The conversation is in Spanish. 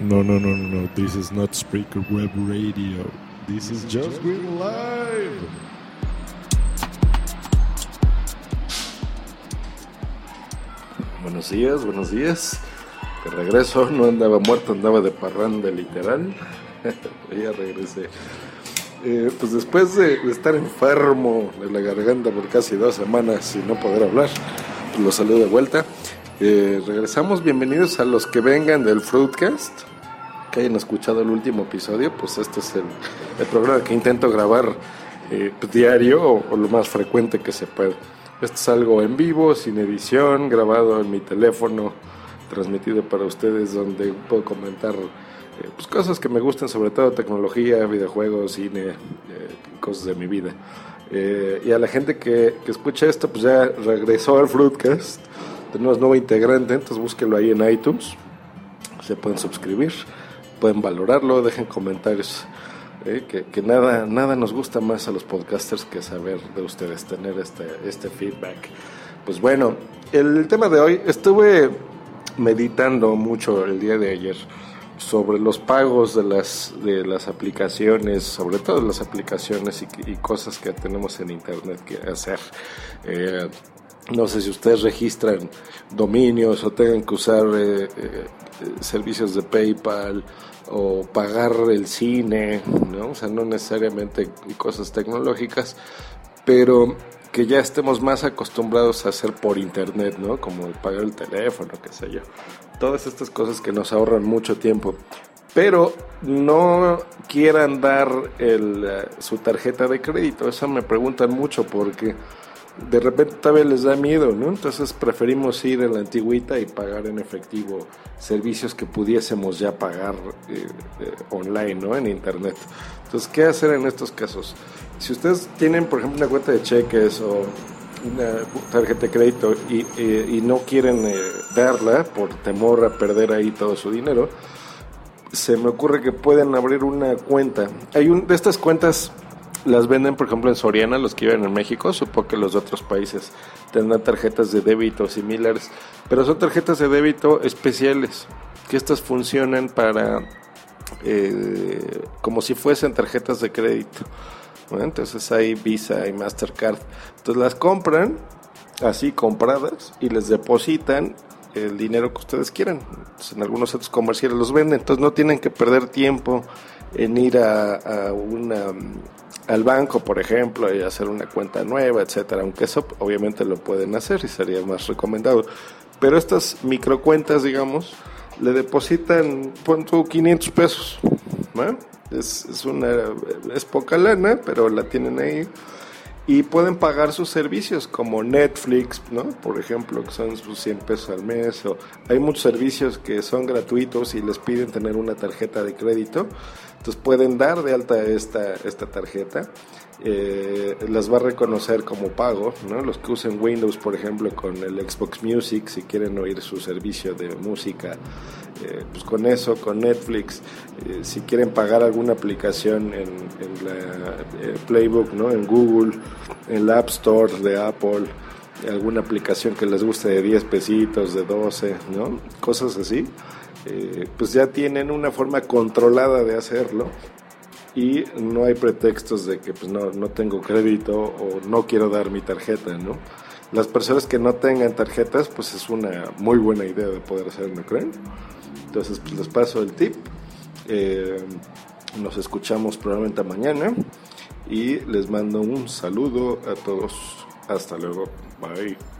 No, no, no, no, no. This is not Spreaker Web Radio. This is Just Green Live. Buenos días, buenos días. De regreso, no andaba muerto, andaba de parranda literal. ya regresé. Eh, pues después de, estar enfermo de la garganta por casi dos semanas y no poder hablar, pues los saludo de vuelta. Eh, regresamos, bienvenidos a los que vengan del Fruitcast, que hayan escuchado el último episodio, pues este es el, el programa que intento grabar eh, pues, diario o, o lo más frecuente que se pueda. Esto es algo en vivo, sin edición, grabado en mi teléfono, transmitido para ustedes, donde puedo comentar eh, pues, cosas que me gustan, sobre todo tecnología, videojuegos, cine, eh, cosas de mi vida. Eh, y a la gente que, que escucha esto, pues ya regresó al Fruitcast. Tenemos nuevo integrante, entonces búsquenlo ahí en iTunes. Se pueden suscribir, pueden valorarlo, dejen comentarios. eh, que, que nada, nada nos gusta más a los podcasters que saber de ustedes, tener este, este feedback. Pues bueno, el tema de hoy, estuve meditando mucho el día de ayer sobre los pagos de las, de las aplicaciones, sobre todo las aplicaciones y, y cosas que tenemos en Internet que hacer. Eh, no sé si ustedes registran dominios o tengan que usar eh, eh, servicios de PayPal o pagar el cine, ¿no? O sea, no necesariamente cosas tecnológicas, pero que ya estemos más acostumbrados a hacer por internet, ¿no? Como pagar el teléfono, qué sé yo. Todas estas cosas que nos ahorran mucho tiempo. Pero no quieran dar el, uh, su tarjeta de crédito. Eso me preguntan mucho porque de repente todavía les da miedo, ¿no? Entonces preferimos ir en la antigüita y pagar en efectivo servicios que pudiésemos ya pagar eh, eh, online, ¿no? En internet. Entonces, ¿qué hacer en estos casos? Si ustedes tienen, por ejemplo, una cuenta de cheques o una tarjeta de crédito y, eh, y no quieren eh, darla por temor a perder ahí todo su dinero, se me ocurre que pueden abrir una cuenta. Hay un, de estas cuentas las venden, por ejemplo, en Soriana, los que viven en México. Supongo que los otros países tendrán tarjetas de débito similares, pero son tarjetas de débito especiales, que estas funcionan para eh, como si fuesen tarjetas de crédito. ¿no? Entonces hay Visa y Mastercard. Entonces las compran así compradas y les depositan el dinero que ustedes quieran. Entonces, en algunos centros comerciales los venden, entonces no tienen que perder tiempo en ir a, a una al banco, por ejemplo, y hacer una cuenta nueva, etcétera. Aunque eso obviamente lo pueden hacer y sería más recomendado. Pero estas microcuentas, digamos, le depositan, pon tú 500 pesos. Es, es, una, es poca lana, pero la tienen ahí. Y pueden pagar sus servicios como Netflix, ¿no? Por ejemplo, que son sus 100 pesos al mes. O hay muchos servicios que son gratuitos y les piden tener una tarjeta de crédito. Entonces pueden dar de alta esta, esta tarjeta. Eh, las va a reconocer como pago, ¿no? Los que usen Windows, por ejemplo, con el Xbox Music, si quieren oír su servicio de música, eh, pues con eso, con Netflix, eh, si quieren pagar alguna aplicación en, la Playbook, ¿no? En Google, en la App Store de Apple, alguna aplicación que les guste de 10 pesitos, de 12, ¿no? Cosas así. pues ya tienen una forma controlada de hacerlo y no hay pretextos de que pues no, no tengo crédito o no quiero dar mi tarjeta, ¿no? Las personas que no tengan tarjetas, pues es una muy buena idea de poder hacer, ¿no creen? Entonces, pues les paso el tip. Eh, nos escuchamos probablemente mañana y les mando un saludo a todos. Hasta luego. Bye.